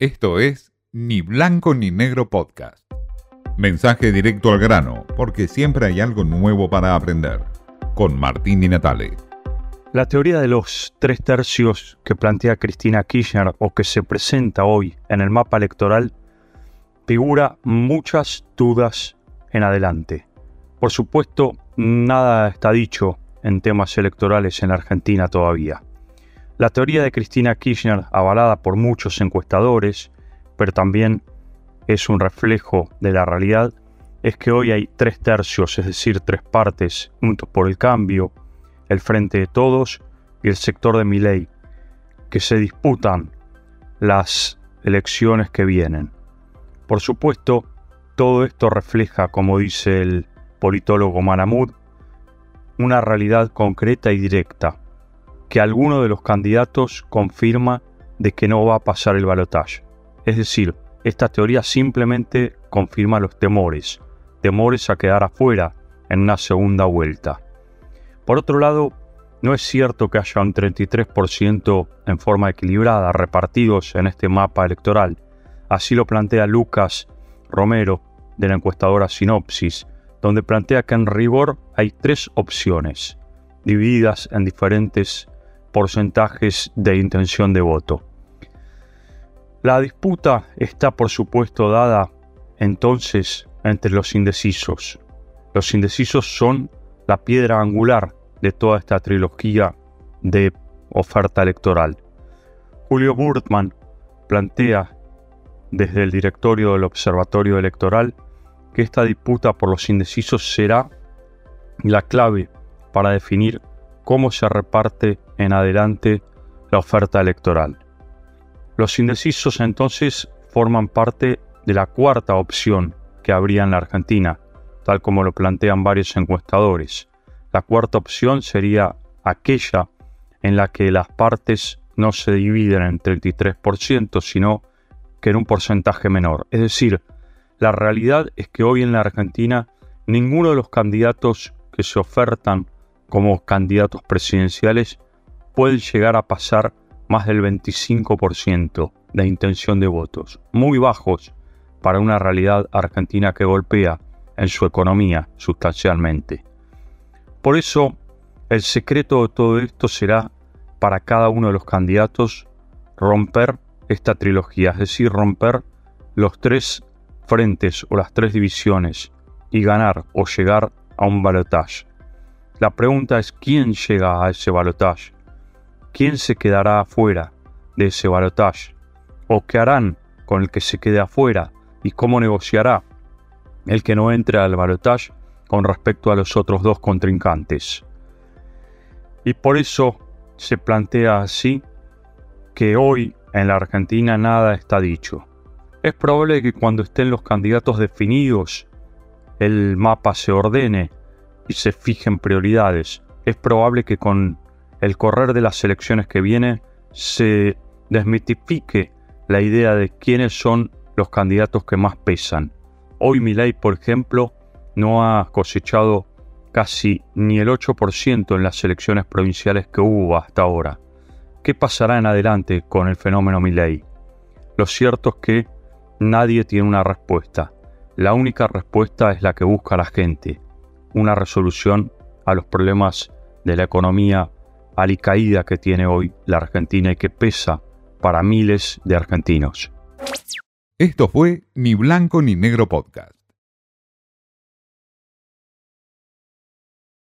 Esto es Ni Blanco ni Negro Podcast. Mensaje directo al grano, porque siempre hay algo nuevo para aprender. Con Martín Di Natale. La teoría de los tres tercios que plantea Cristina Kirchner o que se presenta hoy en el mapa electoral figura muchas dudas en adelante. Por supuesto, nada está dicho en temas electorales en Argentina todavía. La teoría de Cristina Kirchner, avalada por muchos encuestadores, pero también es un reflejo de la realidad, es que hoy hay tres tercios, es decir, tres partes, juntos por el cambio, el Frente de Todos y el sector de Miley, que se disputan las elecciones que vienen. Por supuesto, todo esto refleja, como dice el politólogo Manamud, una realidad concreta y directa, que alguno de los candidatos confirma de que no va a pasar el balotaje. Es decir, esta teoría simplemente confirma los temores, temores a quedar afuera en una segunda vuelta. Por otro lado, no es cierto que haya un 33% en forma equilibrada repartidos en este mapa electoral. Así lo plantea Lucas Romero de la encuestadora Sinopsis, donde plantea que en rigor hay tres opciones, divididas en diferentes porcentajes de intención de voto. La disputa está por supuesto dada entonces entre los indecisos. Los indecisos son la piedra angular de toda esta trilogía de oferta electoral. Julio Burtman plantea desde el directorio del Observatorio Electoral que esta disputa por los indecisos será la clave para definir cómo se reparte en adelante la oferta electoral. Los indecisos entonces forman parte de la cuarta opción que habría en la Argentina, tal como lo plantean varios encuestadores. La cuarta opción sería aquella en la que las partes no se dividen en 33%, sino que en un porcentaje menor. Es decir, la realidad es que hoy en la Argentina ninguno de los candidatos que se ofertan como candidatos presidenciales pueden llegar a pasar más del 25% de intención de votos, muy bajos para una realidad argentina que golpea en su economía sustancialmente. Por eso, el secreto de todo esto será para cada uno de los candidatos romper esta trilogía, es decir, romper los tres frentes o las tres divisiones y ganar o llegar a un balotaje. La pregunta es quién llega a ese balotaje, quién se quedará afuera de ese balotaje, o qué harán con el que se quede afuera y cómo negociará el que no entre al balotaje con respecto a los otros dos contrincantes. Y por eso se plantea así que hoy en la Argentina nada está dicho. Es probable que cuando estén los candidatos definidos, el mapa se ordene y se fijen prioridades. Es probable que con el correr de las elecciones que viene se desmitifique la idea de quiénes son los candidatos que más pesan. Hoy Milei, por ejemplo, no ha cosechado casi ni el 8% en las elecciones provinciales que hubo hasta ahora. ¿Qué pasará en adelante con el fenómeno Milei? Lo cierto es que nadie tiene una respuesta. La única respuesta es la que busca la gente, una resolución a los problemas de la economía alicaída que tiene hoy la Argentina y que pesa para miles de argentinos. Esto fue Ni Blanco ni Negro Podcast.